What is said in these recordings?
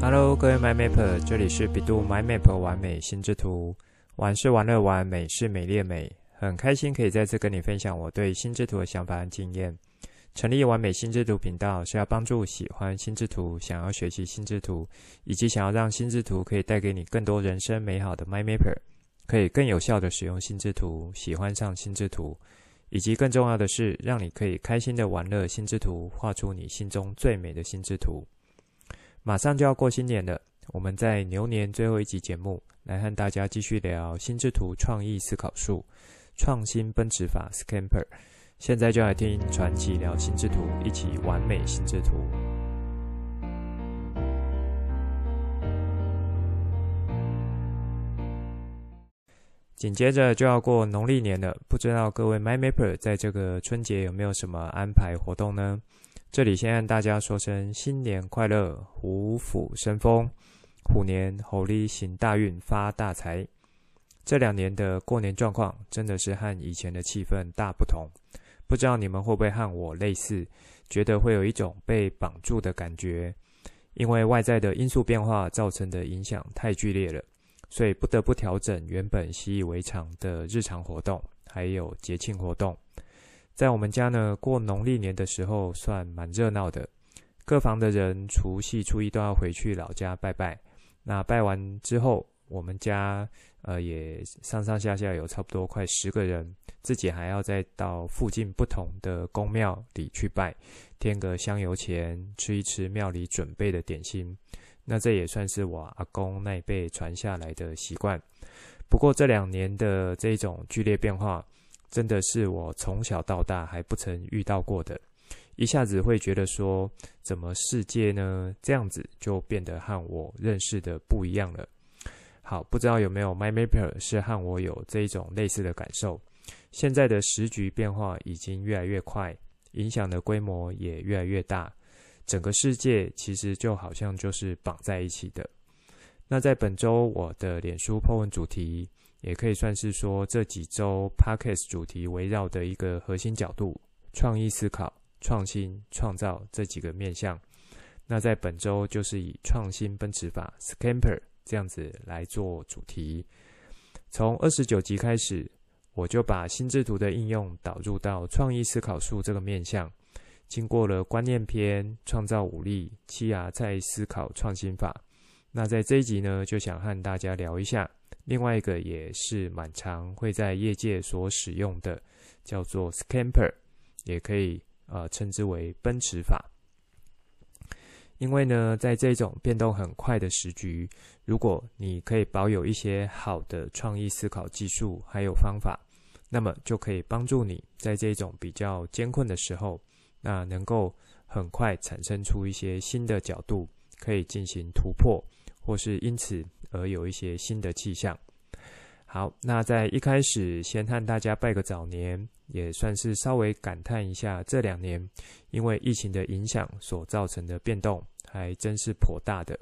Hello，各位 MyMapper，这里是 bEDU MyMap 玩美心智图。玩是玩乐玩，美是美丽的美。很开心可以再次跟你分享我对心智图的想法和经验。成立完美心智图频道是要帮助喜欢心智图、想要学习心智图，以及想要让心智图可以带给你更多人生美好的 MyMapper，可以更有效地使用心智图，喜欢上心智图，以及更重要的是，让你可以开心的玩乐心智图，画出你心中最美的心智图。马上就要过新年了，我们在牛年最后一集节目来和大家继续聊心智图创意思考术。创新奔驰法 Scamper，现在就来听传奇聊心智图，一起完美心智图。紧接着就要过农历年了，不知道各位 MyMapper 在这个春节有没有什么安排活动呢？这里先和大家说声新年快乐，虎虎生风，虎年猴年行大运，发大财。这两年的过年状况真的是和以前的气氛大不同，不知道你们会不会和我类似，觉得会有一种被绑住的感觉，因为外在的因素变化造成的影响太剧烈了，所以不得不调整原本习以为常的日常活动，还有节庆活动。在我们家呢，过农历年的时候算蛮热闹的，各房的人除夕初一都要回去老家拜拜，那拜完之后，我们家呃也上上下下有差不多快十个人，自己还要再到附近不同的宫庙里去拜，添个香油钱，吃一吃庙里准备的点心。那这也算是我阿公那一辈传下来的习惯。不过这两年的这种剧烈变化，真的是我从小到大还不曾遇到过的，一下子会觉得说，怎么世界呢这样子就变得和我认识的不一样了。好，不知道有没有 MyMapper 是和我有这一种类似的感受。现在的时局变化已经越来越快，影响的规模也越来越大，整个世界其实就好像就是绑在一起的。那在本周我的脸书 po 文主题，也可以算是说这几周 Podcast 主题围绕的一个核心角度：创意思考、创新、创造这几个面向。那在本周就是以创新奔驰法 Scamper。这样子来做主题，从二十九集开始，我就把心智图的应用导入到创意思考术这个面向。经过了观念篇、创造武力、七 R 再思考创新法。那在这一集呢，就想和大家聊一下另外一个也是蛮常会在业界所使用的，叫做 Scamper，也可以呃称之为奔驰法。因为呢，在这种变动很快的时局，如果你可以保有一些好的创意思考技术还有方法，那么就可以帮助你在这种比较艰困的时候，那能够很快产生出一些新的角度，可以进行突破，或是因此而有一些新的气象。好，那在一开始先和大家拜个早年，也算是稍微感叹一下这两年因为疫情的影响所造成的变动，还真是颇大的。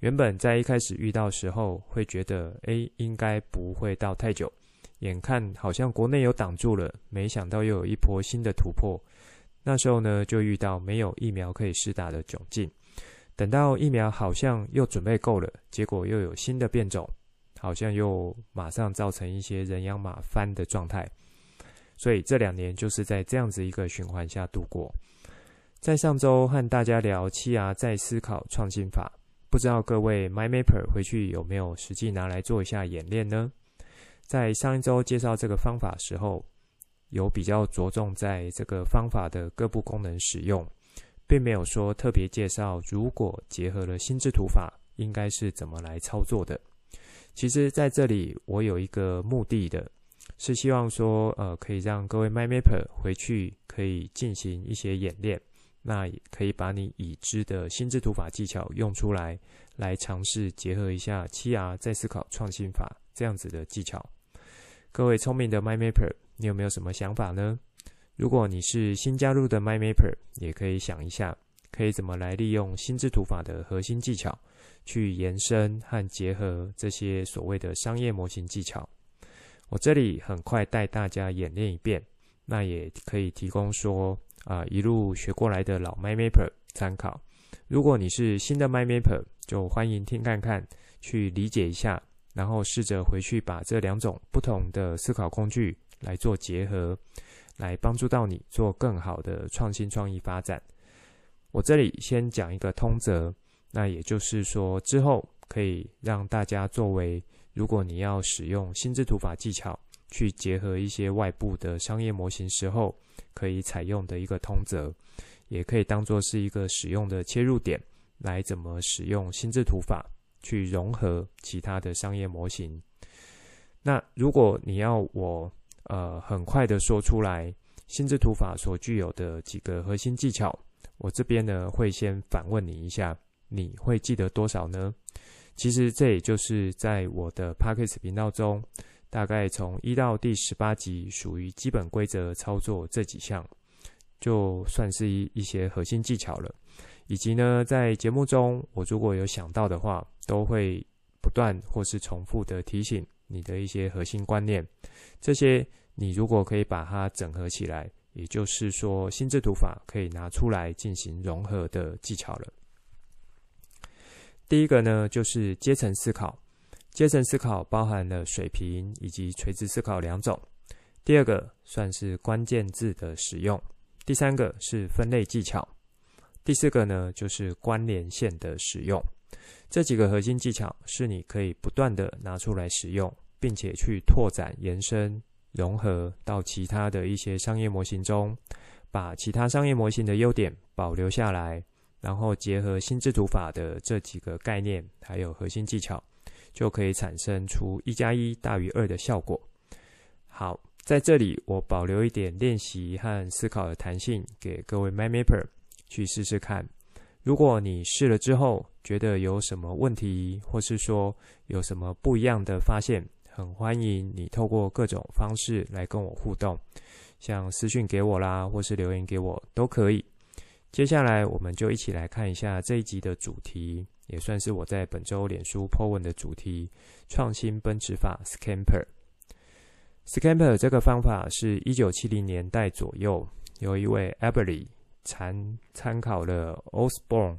原本在一开始遇到时候，会觉得诶，应该不会到太久，眼看好像国内有挡住了，没想到又有一波新的突破。那时候呢，就遇到没有疫苗可以施打的窘境，等到疫苗好像又准备够了，结果又有新的变种。好像又马上造成一些人仰马翻的状态，所以这两年就是在这样子一个循环下度过。在上周和大家聊七牙再思考创新法，不知道各位 MyMapper 回去有没有实际拿来做一下演练呢？在上一周介绍这个方法时候，有比较着重在这个方法的各部功能使用，并没有说特别介绍如果结合了心智图法，应该是怎么来操作的。其实在这里，我有一个目的的，是希望说，呃，可以让各位 MyMapper 回去可以进行一些演练，那也可以把你已知的心智图法技巧用出来，来尝试结合一下七 R 再思考创新法这样子的技巧。各位聪明的 MyMapper，你有没有什么想法呢？如果你是新加入的 MyMapper，也可以想一下，可以怎么来利用心智图法的核心技巧。去延伸和结合这些所谓的商业模型技巧，我这里很快带大家演练一遍，那也可以提供说啊一路学过来的老 MyMapper 参考。如果你是新的 MyMapper，就欢迎听看看，去理解一下，然后试着回去把这两种不同的思考工具来做结合，来帮助到你做更好的创新创意发展。我这里先讲一个通则，那也就是说之后可以让大家作为，如果你要使用心智图法技巧去结合一些外部的商业模型时候，可以采用的一个通则。也可以当做是一个使用的切入点，来怎么使用心智图法去融合其他的商业模型。那如果你要我呃很快的说出来心智图法所具有的几个核心技巧，我这边呢会先反问你一下，你会记得多少呢？其实这也就是在我的 Podcast 频道中，大概从一到第十八集属于基本规则操作这几项。就算是一一些核心技巧了，以及呢，在节目中我如果有想到的话，都会不断或是重复的提醒你的一些核心观念。这些你如果可以把它整合起来，也就是说，心智图法可以拿出来进行融合的技巧了。第一个呢，就是阶层思考。阶层思考包含了水平以及垂直思考两种。第二个算是关键字的使用。第三个是分类技巧，第四个呢就是关联线的使用。这几个核心技巧是你可以不断的拿出来使用，并且去拓展、延伸、融合到其他的一些商业模型中，把其他商业模型的优点保留下来，然后结合心智图法的这几个概念还有核心技巧，就可以产生出一加一大于二的效果。好。在这里，我保留一点练习和思考的弹性给各位 MyMapper 去试试看。如果你试了之后觉得有什么问题，或是说有什么不一样的发现，很欢迎你透过各种方式来跟我互动，像私讯给我啦，或是留言给我都可以。接下来，我们就一起来看一下这一集的主题，也算是我在本周脸书 po 文的主题：创新奔驰法 Scamper。Scamper 这个方法是一九七零年代左右，由一位 Eberly 参参考了 Osborne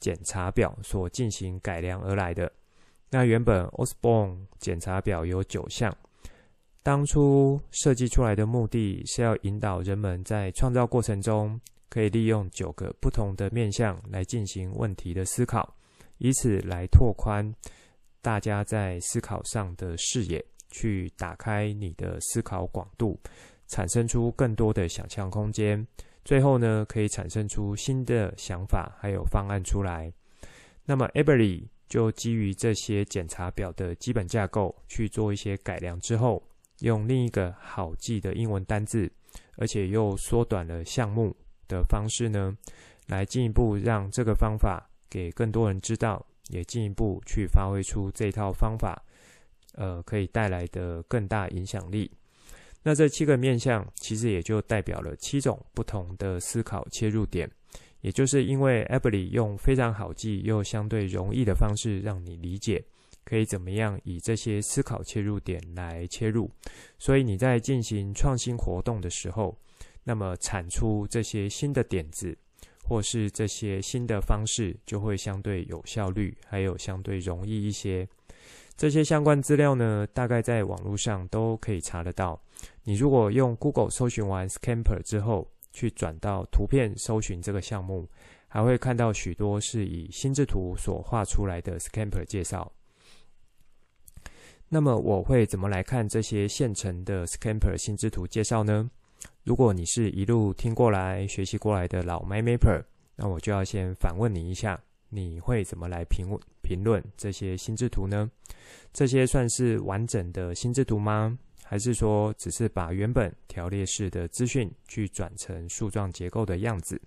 检查表所进行改良而来的。那原本 Osborne 检查表有九项，当初设计出来的目的是要引导人们在创造过程中，可以利用九个不同的面向来进行问题的思考，以此来拓宽大家在思考上的视野。去打开你的思考广度，产生出更多的想象空间，最后呢，可以产生出新的想法还有方案出来。那么 e b e r y 就基于这些检查表的基本架构去做一些改良之后，用另一个好记的英文单字，而且又缩短了项目的方式呢，来进一步让这个方法给更多人知道，也进一步去发挥出这套方法。呃，可以带来的更大影响力。那这七个面向，其实也就代表了七种不同的思考切入点。也就是因为 Eberly 用非常好记又相对容易的方式让你理解，可以怎么样以这些思考切入点来切入，所以你在进行创新活动的时候，那么产出这些新的点子，或是这些新的方式，就会相对有效率，还有相对容易一些。这些相关资料呢，大概在网络上都可以查得到。你如果用 Google 搜寻完 Scamper 之后，去转到图片搜寻这个项目，还会看到许多是以心智图所画出来的 Scamper 介绍。那么我会怎么来看这些现成的 Scamper 心智图介绍呢？如果你是一路听过来、学习过来的老 MyMapper，那我就要先反问你一下。你会怎么来评评论这些心智图呢？这些算是完整的心智图吗？还是说只是把原本条列式的资讯去转成树状结构的样子？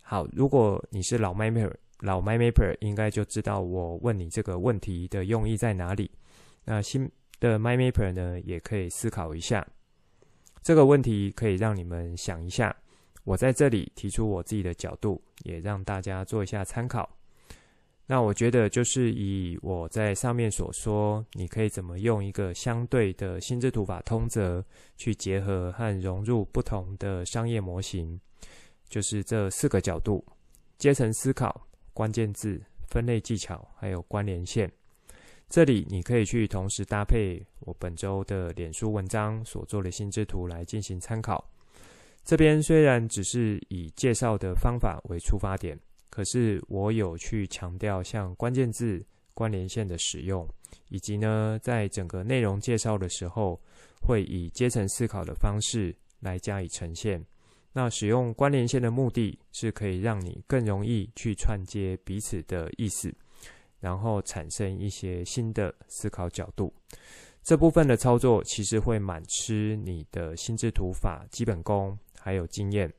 好，如果你是老 MyMapper，老 MyMapper 应该就知道我问你这个问题的用意在哪里。那新的 MyMapper 呢，也可以思考一下这个问题，可以让你们想一下。我在这里提出我自己的角度，也让大家做一下参考。那我觉得就是以我在上面所说，你可以怎么用一个相对的心智图法通则去结合和融入不同的商业模型，就是这四个角度。阶层思考、关键字、分类技巧，还有关联线。这里你可以去同时搭配我本周的脸书文章所做的心智图来进行参考。这边虽然只是以介绍的方法为出发点，可是我有去强调像关键字、关联线的使用，以及呢，在整个内容介绍的时候，会以阶层思考的方式来加以呈现。那使用关联线的目的是可以让你更容易去串接彼此的意思，然后产生一些新的思考角度。这部分的操作其实会蛮吃你的心智图法基本功还有经验。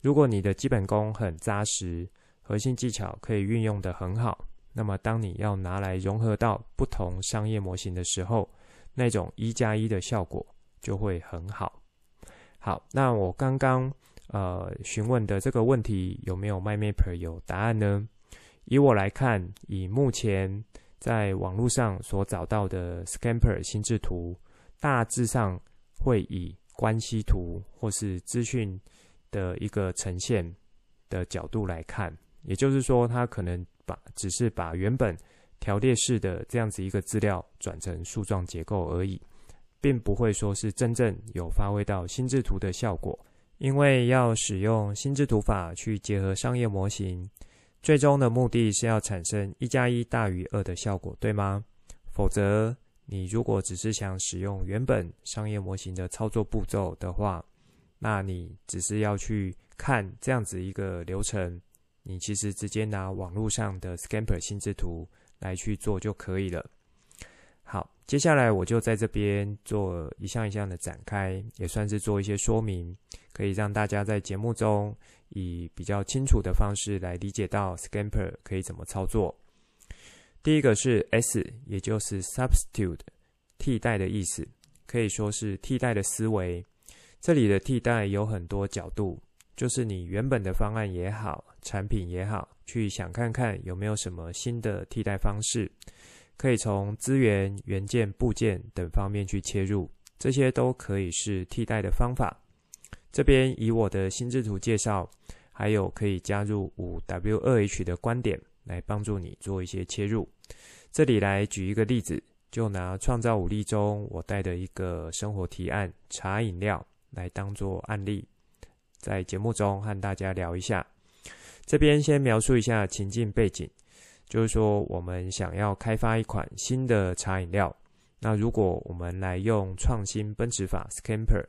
如果你的基本功很扎实，核心技巧可以运用得很好，那么当你要拿来融合到不同商业模型的时候，那种一加一的效果就会很好。好，那我刚刚。呃，询问的这个问题有没有 MyMapper 有答案呢？以我来看，以目前在网络上所找到的 Scamper 心智图，大致上会以关系图或是资讯的一个呈现的角度来看，也就是说，它可能把只是把原本条列式的这样子一个资料转成树状结构而已，并不会说是真正有发挥到心智图的效果。因为要使用心智图法去结合商业模型，最终的目的是要产生一加一大于二的效果，对吗？否则，你如果只是想使用原本商业模型的操作步骤的话，那你只是要去看这样子一个流程，你其实直接拿网络上的 Scamper 心智图来去做就可以了。好，接下来我就在这边做一项一项的展开，也算是做一些说明，可以让大家在节目中以比较清楚的方式来理解到 Scamper 可以怎么操作。第一个是 S，也就是 Substitute，替代的意思，可以说是替代的思维。这里的替代有很多角度，就是你原本的方案也好，产品也好，去想看看有没有什么新的替代方式。可以从资源、元件、部件等方面去切入，这些都可以是替代的方法。这边以我的心智图介绍，还有可以加入五 W 二 H 的观点来帮助你做一些切入。这里来举一个例子，就拿创造五力中我带的一个生活提案茶饮料来当做案例，在节目中和大家聊一下。这边先描述一下情境背景。就是说，我们想要开发一款新的茶饮料。那如果我们来用创新奔驰法 Scamper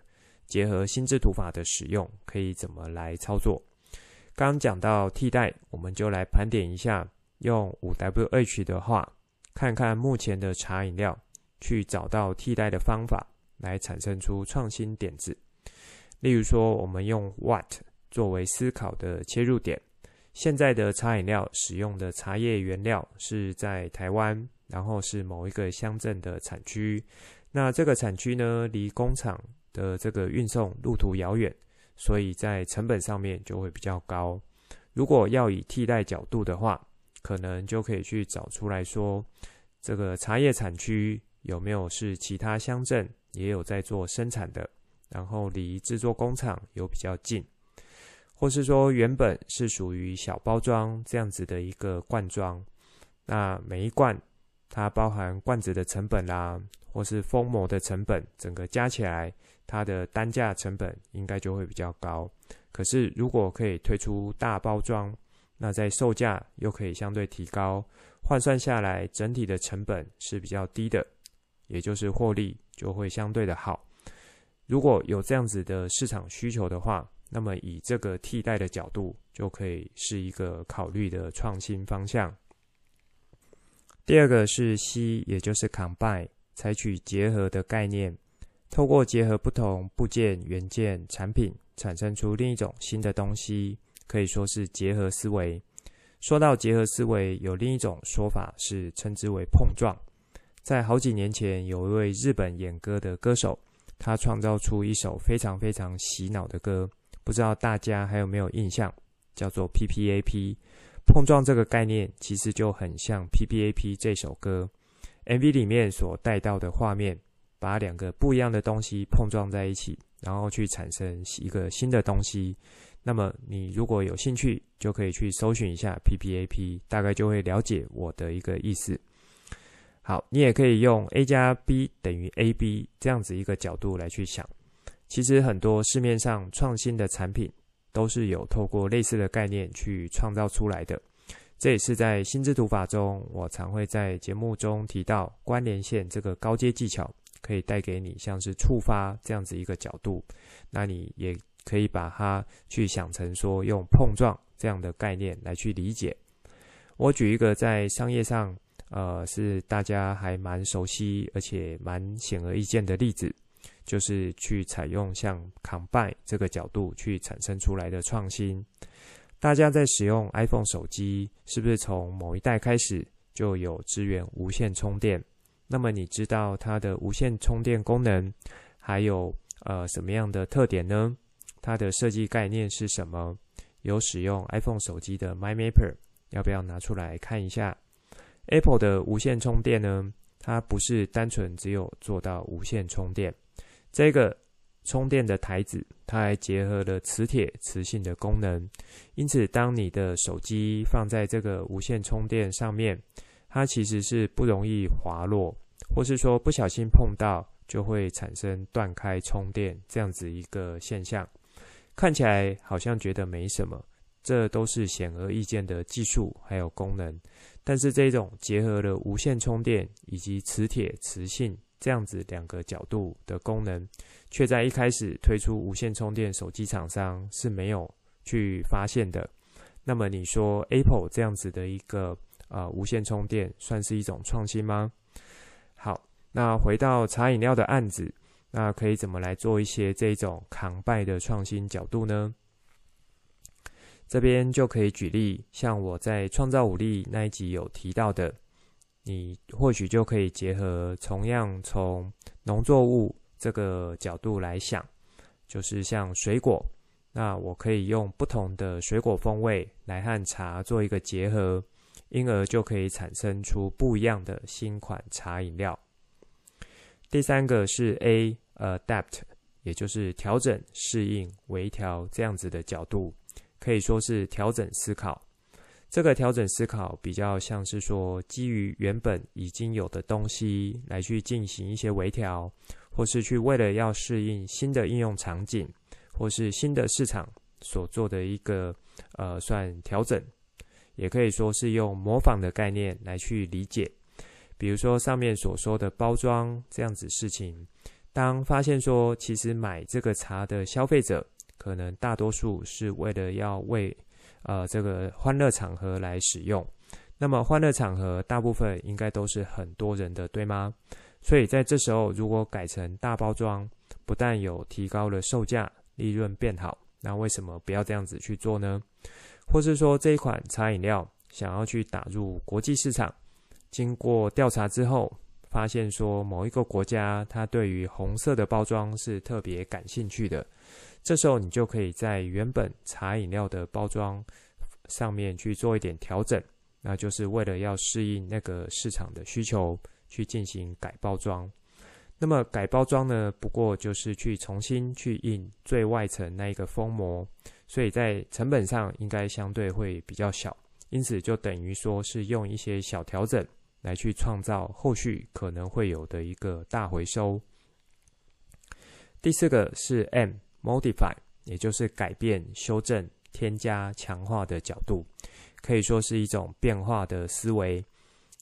结合心智图法的使用，可以怎么来操作？刚讲到替代，我们就来盘点一下，用五 W H 的话，看看目前的茶饮料，去找到替代的方法，来产生出创新点子。例如说，我们用 What 作为思考的切入点。现在的茶饮料使用的茶叶原料是在台湾，然后是某一个乡镇的产区。那这个产区呢，离工厂的这个运送路途遥远，所以在成本上面就会比较高。如果要以替代角度的话，可能就可以去找出来说，这个茶叶产区有没有是其他乡镇也有在做生产的，然后离制作工厂又比较近。或是说原本是属于小包装这样子的一个罐装，那每一罐它包含罐子的成本啦，或是封膜的成本，整个加起来它的单价成本应该就会比较高。可是如果可以推出大包装，那在售价又可以相对提高，换算下来整体的成本是比较低的，也就是获利就会相对的好。如果有这样子的市场需求的话，那么，以这个替代的角度，就可以是一个考虑的创新方向。第二个是 C，也就是 Combine，采取结合的概念，透过结合不同部件、元件、产品，产生出另一种新的东西，可以说是结合思维。说到结合思维，有另一种说法是称之为碰撞。在好几年前，有一位日本演歌的歌手，他创造出一首非常非常洗脑的歌。不知道大家还有没有印象，叫做 PPAP 碰撞这个概念，其实就很像 PPAP 这首歌 MV 里面所带到的画面，把两个不一样的东西碰撞在一起，然后去产生一个新的东西。那么你如果有兴趣，就可以去搜寻一下 PPAP，大概就会了解我的一个意思。好，你也可以用 A 加 B 等于 AB 这样子一个角度来去想。其实很多市面上创新的产品都是有透过类似的概念去创造出来的。这也是在心智图法中，我常会在节目中提到关联线这个高阶技巧，可以带给你像是触发这样子一个角度。那你也可以把它去想成说用碰撞这样的概念来去理解。我举一个在商业上，呃，是大家还蛮熟悉而且蛮显而易见的例子，就是去采用像 Combine 这个角度去产生出来的创新。大家在使用 iPhone 手机，是不是从某一代开始就有支援无线充电？那么你知道它的无线充电功能还有呃什么样的特点呢？它的设计概念是什么？有使用 iPhone 手机的 MyMapper，要不要拿出来看一下？Apple 的无线充电呢？它不是单纯只有做到无线充电，这个。充电的台子，它还结合了磁铁、磁性的功能，因此，当你的手机放在这个无线充电上面，它其实是不容易滑落，或是说不小心碰到就会产生断开充电这样子一个现象。看起来好像觉得没什么，这都是显而易见的技术还有功能，但是这种结合了无线充电以及磁铁、磁性。这样子两个角度的功能，却在一开始推出无线充电手机厂商是没有去发现的。那么你说 Apple 这样子的一个呃无线充电算是一种创新吗？好，那回到茶饮料的案子，那可以怎么来做一些这种扛败的创新角度呢？这边就可以举例，像我在创造五力那一集有提到的。你或许就可以结合同样从农作物这个角度来想，就是像水果，那我可以用不同的水果风味来和茶做一个结合，因而就可以产生出不一样的新款茶饮料。第三个是 A adapt，也就是调整、适应、微调这样子的角度，可以说是调整思考。这个调整思考比较像是说，基于原本已经有的东西来去进行一些微调，或是去为了要适应新的应用场景，或是新的市场所做的一个呃算调整，也可以说是用模仿的概念来去理解。比如说上面所说的包装这样子事情，当发现说其实买这个茶的消费者，可能大多数是为了要为呃，这个欢乐场合来使用，那么欢乐场合大部分应该都是很多人的，对吗？所以在这时候，如果改成大包装，不但有提高了售价，利润变好，那为什么不要这样子去做呢？或是说这一款茶饮料想要去打入国际市场，经过调查之后，发现说某一个国家它对于红色的包装是特别感兴趣的。这时候你就可以在原本茶饮料的包装上面去做一点调整，那就是为了要适应那个市场的需求去进行改包装。那么改包装呢，不过就是去重新去印最外层那一个封膜，所以在成本上应该相对会比较小，因此就等于说是用一些小调整来去创造后续可能会有的一个大回收。第四个是 M。Modify，也就是改变、修正、添加、强化的角度，可以说是一种变化的思维。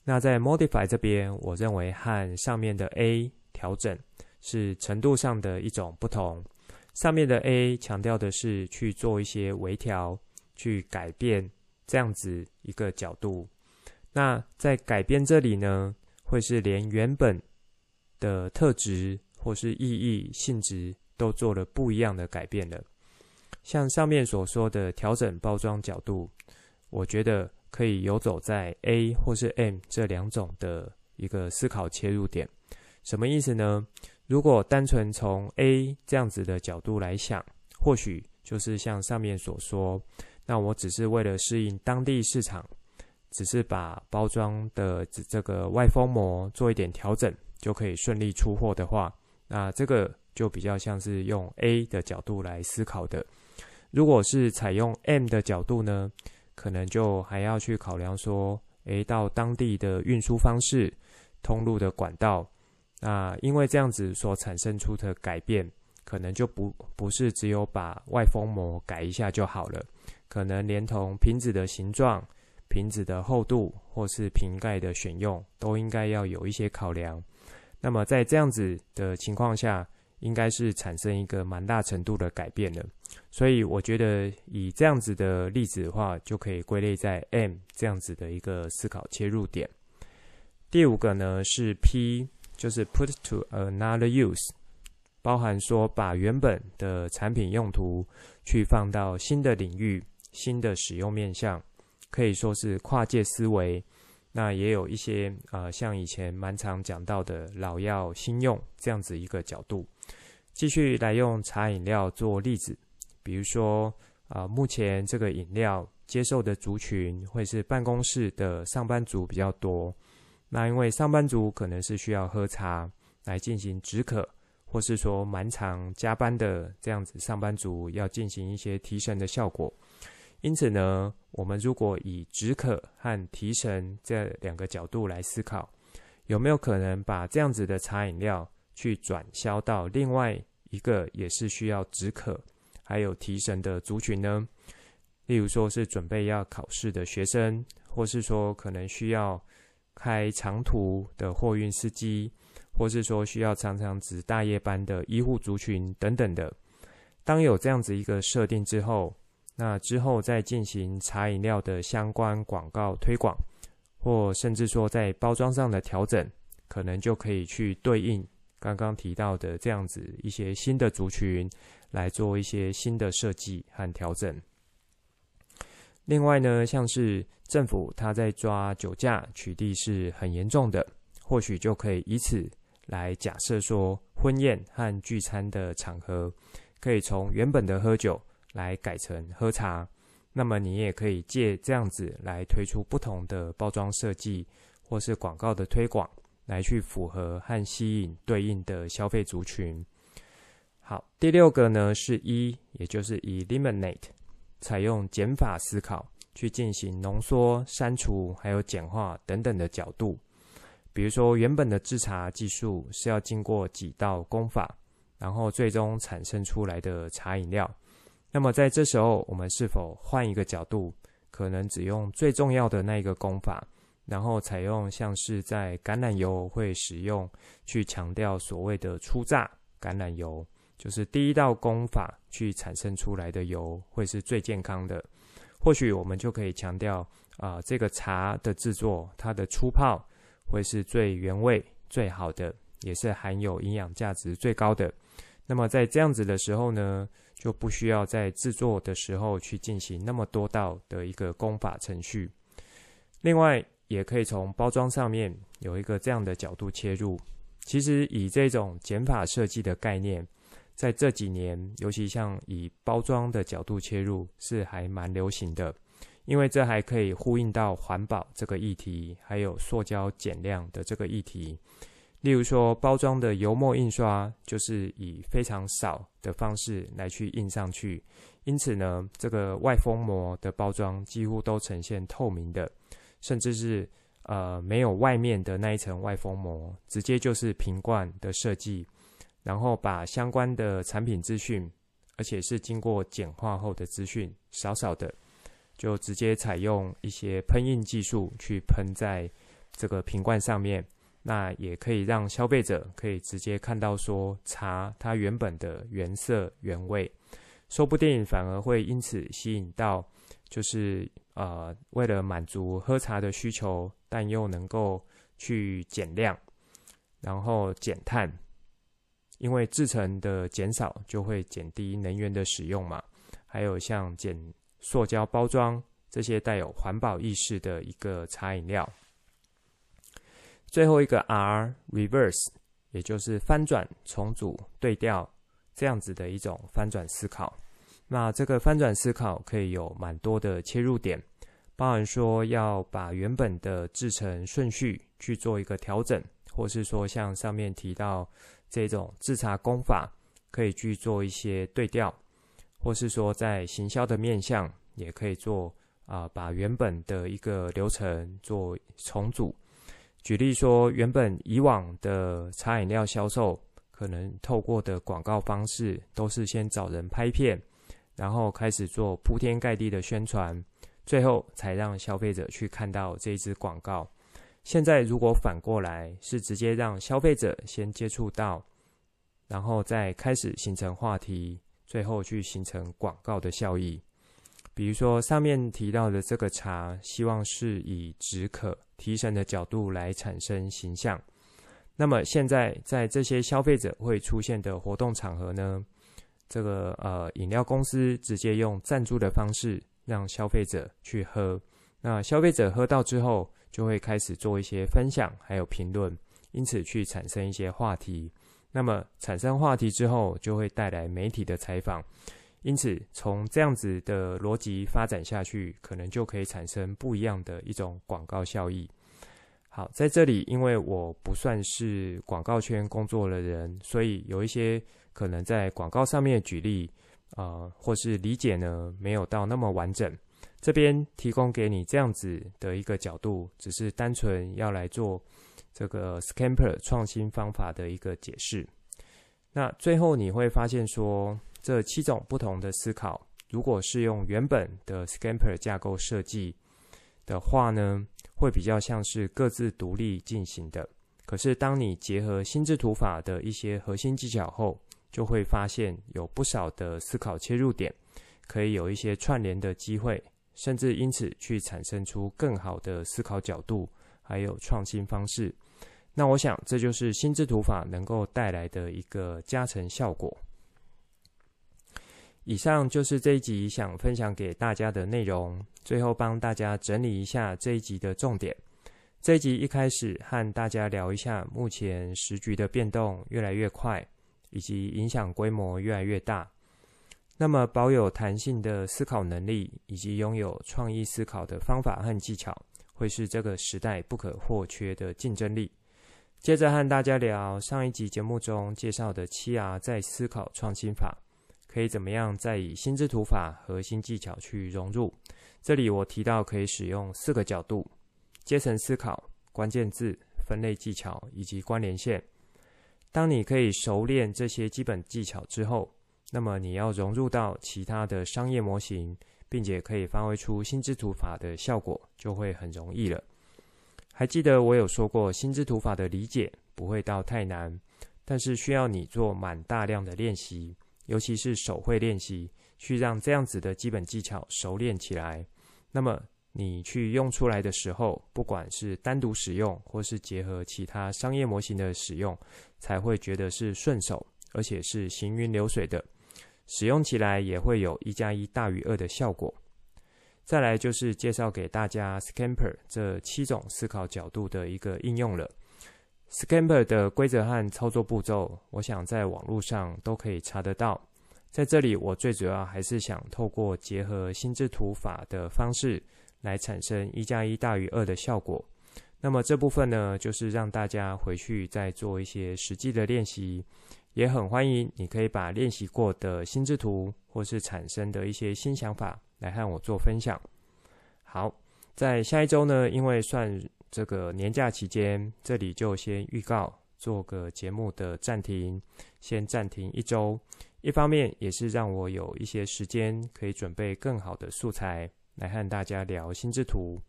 那在 Modify 这边，我认为和上面的 A 调整是程度上的一种不同。上面的 A 强调的是去做一些微调，去改变这样子一个角度。那在改变这里呢，会是连原本的特质或是意义、性质。都做了不一样的改变了，像上面所说的调整包装角度，我觉得可以游走在 A 或是 M 这两种的一个思考切入点。什么意思呢？如果单纯从 A 这样子的角度来想，或许就是像上面所说，那我只是为了适应当地市场，只是把包装的这个外封膜做一点调整，就可以顺利出货的话，那这个。就比较像是用 A 的角度来思考的。如果是采用 M 的角度呢，可能就还要去考量说，诶，到当地的运输方式、通路的管道，那因为这样子所产生出的改变，可能就不不是只有把外封膜改一下就好了，可能连同瓶子的形状、瓶子的厚度或是瓶盖的选用，都应该要有一些考量。那么在这样子的情况下，应该是产生一个蛮大程度的改变了。所以我觉得以这样子的例子的话，就可以归类在 M 这样子的一个思考切入点。第五个呢是 P，就是 Put to another use，包含说把原本的产品用途去放到新的领域、新的使用面向，可以说是跨界思维。那也有一些、呃，像以前蛮常讲到的老药新用这样子一个角度，继续来用茶饮料做例子，比如说啊、目前这个饮料接受的族群会是办公室的上班族比较多，那因为上班族可能是需要喝茶来进行止渴，或是说蛮常加班的这样子上班族要进行一些提神的效果。因此呢，我们如果以止渴和提神这两个角度来思考，有没有可能把这样子的茶饮料去转销到另外一个也是需要止渴还有提神的族群呢？例如说是准备要考试的学生，或是说可能需要开长途的货运司机，或是说需要常常值大夜班的医护族群等等的。当有这样子一个设定之后，那之后再进行茶饮料的相关广告推广，或甚至说在包装上的调整，可能就可以去对应刚刚提到的这样子一些新的族群，来做一些新的设计和调整。另外呢，像是政府他在抓酒驾取缔是很严重的，或许就可以以此来假设说，婚宴和聚餐的场合，可以从原本的喝酒。来改成喝茶，那么你也可以借这样子来推出不同的包装设计，或是广告的推广，来去符合和吸引对应的消费族群。好，第六个呢是 E，也就是 Eliminate，采用减法思考去进行浓缩、删除还有简化等等的角度。比如说，原本的制茶技术是要经过几道工法，然后最终产生出来的茶饮料。那么在这时候，我们是否换一个角度，可能只用最重要的那一个工法，然后采用像是在橄榄油会使用，去强调所谓的初榨橄榄油，就是第一道工法去产生出来的油会是最健康的。或许我们就可以强调啊、这个茶的制作，它的初泡会是最原味、最好的，也是含有营养价值最高的。那么在这样子的时候呢，就不需要在制作的时候去进行那么多道的一个工法程序。另外，也可以从包装上面有一个这样的角度切入。其实以这种减法设计的概念，在这几年，尤其像以包装的角度切入，是还蛮流行的。因为这还可以呼应到环保这个议题，还有塑胶减量的这个议题。例如说，包装的油墨印刷就是以非常少的方式来去印上去，因此呢，这个外封膜的包装几乎都呈现透明的，甚至是呃没有外面的那一层外封膜，直接就是瓶罐的设计，然后把相关的产品资讯，而且是经过简化后的资讯，少少的就直接采用一些喷印技术去喷在这个瓶罐上面。那也可以让消费者可以直接看到说茶它原本的原色原味，说不定反而会因此吸引到，就是呃为了满足喝茶的需求，但又能够去减量，然后减碳，因为制成的减少就会减低能源的使用嘛，还有像减塑胶包装这些带有环保意识的一个茶饮料。最后一个 R，reverse，也就是翻转、重组、对调这样子的一种翻转思考。那这个翻转思考可以有蛮多的切入点，包含说要把原本的制成顺序去做一个调整，或是说像上面提到这种制茶工法，可以去做一些对调，或是说在行销的面向，也可以做啊、把原本的一个流程做重组。举例说，原本以往的茶饮料销售，可能透过的广告方式，都是先找人拍片，然后开始做铺天盖地的宣传，最后才让消费者去看到这一支广告。现在如果反过来，是直接让消费者先接触到。然后再开始形成话题，最后去形成广告的效益。比如说上面提到的这个茶，希望是以止渴提神的角度来产生形象。那么现在在这些消费者会出现的活动场合呢，这个呃饮料公司直接用赞助的方式让消费者去喝。那消费者喝到之后，就会开始做一些分享，还有评论，因此去产生一些话题。那么产生话题之后，就会带来媒体的采访，因此从这样子的逻辑发展下去，可能就可以产生不一样的一种广告效益。好，在这里，因为我不算是广告圈工作的人，所以有一些可能在广告上面举例，呃，或是理解呢，没有到那么完整。这边提供给你这样子的一个角度，只是单纯要来做。这个 Scamper 创新方法的一个解释。那最后你会发现说，这七种不同的思考，如果是用原本的 Scamper 架构设计的话呢，会比较像是各自独立进行的。可是当你结合心智图法的一些核心技巧后，就会发现有不少的思考切入点，可以有一些串联的机会，甚至因此去产生出更好的思考角度，还有创新方式。那我想，这就是心智图法能够带来的一个加成效果。以上就是这一集想分享给大家的内容。最后帮大家整理一下这一集的重点。这一集一开始和大家聊一下，目前时局的变动越来越快，以及影响规模越来越大。那么，保有弹性的思考能力，以及拥有创意思考的方法和技巧，会是这个时代不可或缺的竞争力。接着和大家聊上一集节目中介绍的七 R 在思考创新法，可以怎么样再以心智图法和新技巧去融入？这里我提到可以使用四个角度：阶层思考、关键字、分类技巧以及关联线。当你可以熟练这些基本技巧之后，那么你要融入到其他的商业模型，并且可以发挥出心智图法的效果，就会很容易了。还记得我有说过，心智图法的理解不会到太难，但是需要你做满大量的练习，尤其是手绘练习，去让这样子的基本技巧熟练起来。那么你去用出来的时候，不管是单独使用，或是结合其他商业模型的使用，才会觉得是顺手，而且是行云流水的，使用起来也会有一加一大于二的效果。再来就是介绍给大家 Scamper 这七种思考角度的一个应用了。Scamper 的规则和操作步骤，我想在网络上都可以查得到。在这里，我最主要还是想透过结合心智图法的方式来产生一加一大于二的效果。那么这部分呢，就是让大家回去再做一些实际的练习，也很欢迎你可以把练习过的心智图或是产生的一些新想法。来和我做分享。好，在下一周呢，因为算这个年假期间，这里就先预告做个节目的暂停，先暂停一周。一方面也是让我有一些时间可以准备更好的素材来和大家聊心智图。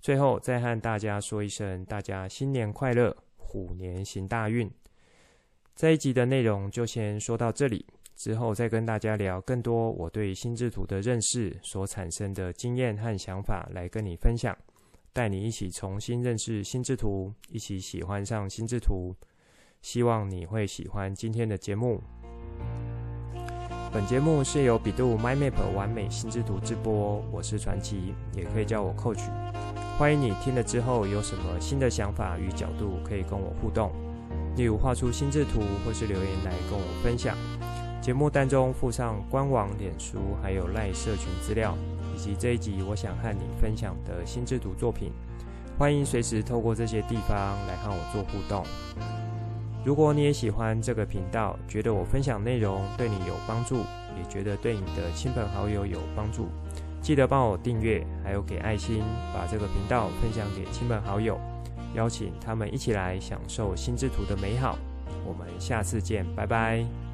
最后再和大家说一声，大家新年快乐，虎年行大运。这一集的内容就先说到这里。之后再跟大家聊更多我对心智图的认识所产生的经验和想法来跟你分享，带你一起重新认识心智图，一起喜欢上心智图。希望你会喜欢今天的节目。本节目是由比度 MyMap 完美心智图直播，我是传奇，也可以叫我 Coach。欢迎你听了之后有什么新的想法与角度可以跟我互动，例如画出心智图或是留言来跟我分享。节目当中附上官网、脸书，还有赖社群资料，以及这一集我想和你分享的心智图作品。欢迎随时透过这些地方来和我做互动。如果你也喜欢这个频道，觉得我分享内容对你有帮助，也觉得对你的亲朋好友有帮助，记得帮我订阅，还有给爱心，把这个频道分享给亲朋好友，邀请他们一起来享受心智图的美好。我们下次见，拜拜。